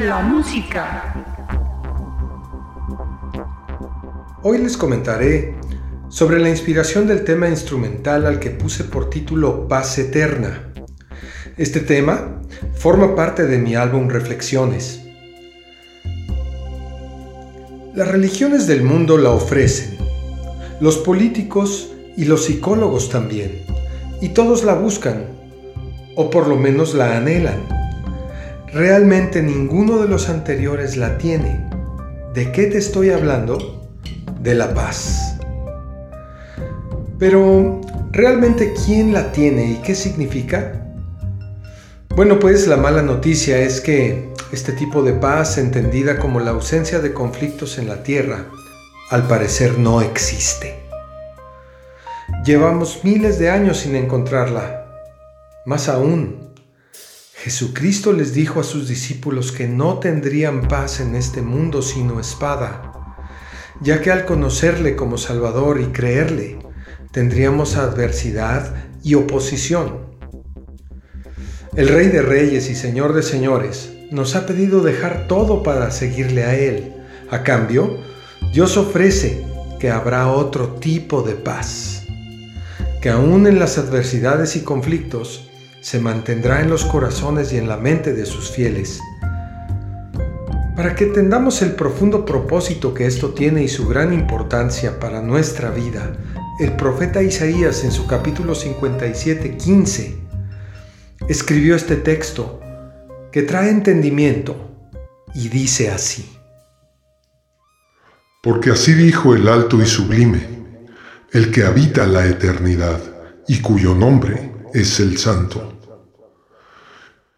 la música. Hoy les comentaré sobre la inspiración del tema instrumental al que puse por título Paz Eterna. Este tema forma parte de mi álbum Reflexiones. Las religiones del mundo la ofrecen, los políticos y los psicólogos también, y todos la buscan, o por lo menos la anhelan. Realmente ninguno de los anteriores la tiene. ¿De qué te estoy hablando? De la paz. Pero, ¿realmente quién la tiene y qué significa? Bueno, pues la mala noticia es que este tipo de paz, entendida como la ausencia de conflictos en la tierra, al parecer no existe. Llevamos miles de años sin encontrarla. Más aún, Jesucristo les dijo a sus discípulos que no tendrían paz en este mundo sino espada, ya que al conocerle como Salvador y creerle, tendríamos adversidad y oposición. El Rey de Reyes y Señor de Señores nos ha pedido dejar todo para seguirle a Él. A cambio, Dios ofrece que habrá otro tipo de paz, que aún en las adversidades y conflictos se mantendrá en los corazones y en la mente de sus fieles. Para que entendamos el profundo propósito que esto tiene y su gran importancia para nuestra vida, el profeta Isaías en su capítulo 57, 15, escribió este texto que trae entendimiento y dice así. Porque así dijo el alto y sublime, el que habita la eternidad y cuyo nombre es el santo.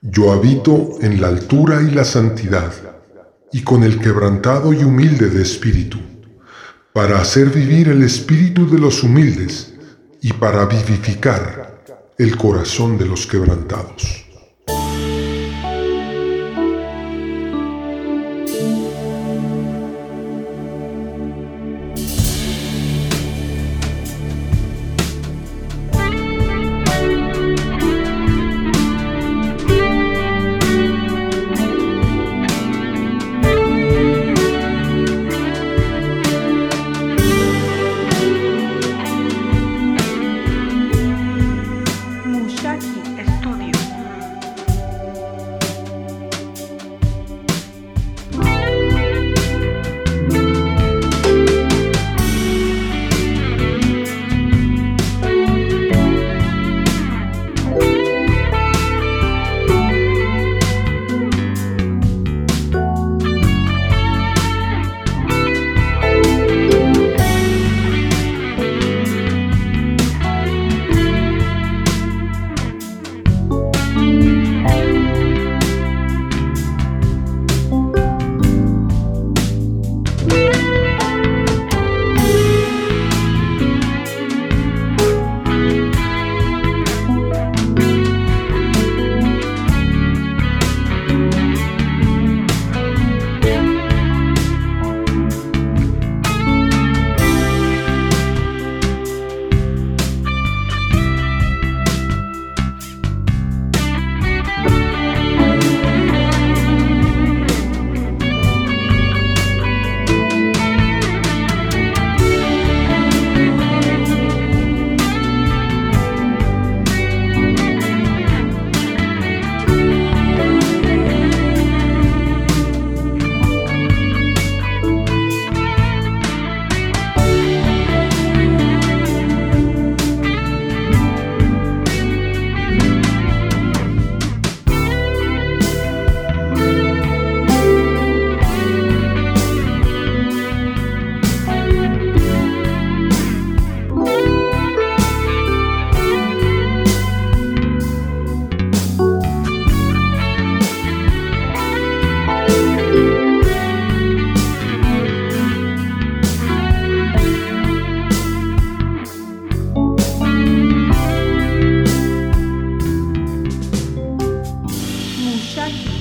Yo habito en la altura y la santidad, y con el quebrantado y humilde de espíritu para hacer vivir el espíritu de los humildes y para vivificar el corazón de los quebrantados. shut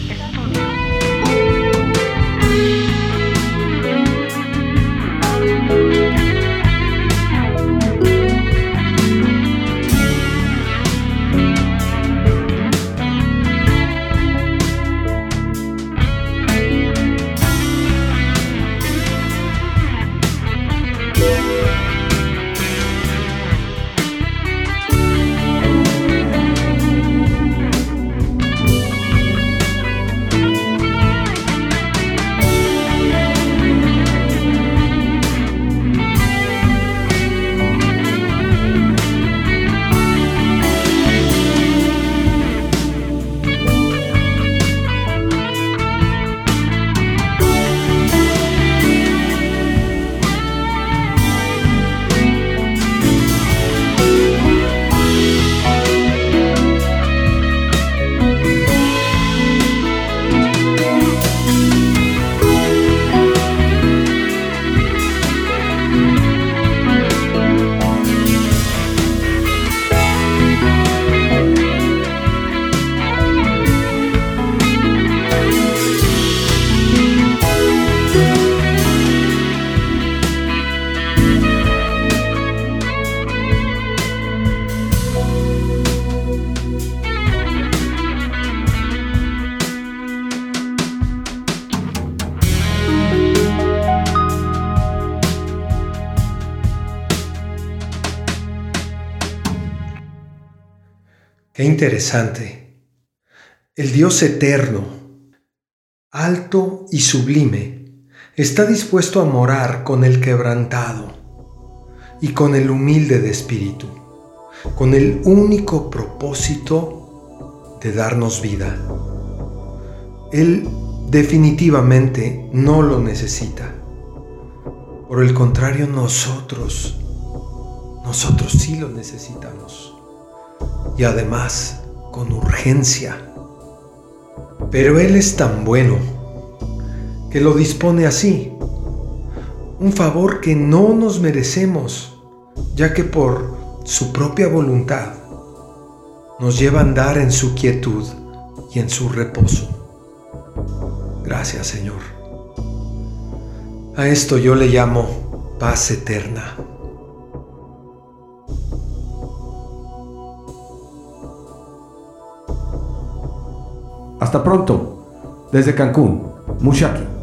Qué interesante. El Dios eterno, alto y sublime, está dispuesto a morar con el quebrantado y con el humilde de espíritu, con el único propósito de darnos vida. Él definitivamente no lo necesita. Por el contrario, nosotros, nosotros sí lo necesitamos y además con urgencia. Pero Él es tan bueno que lo dispone así, un favor que no nos merecemos, ya que por su propia voluntad nos lleva a andar en su quietud y en su reposo. Gracias Señor. A esto yo le llamo paz eterna. Hasta pronto. Desde Cancún, Mushaki.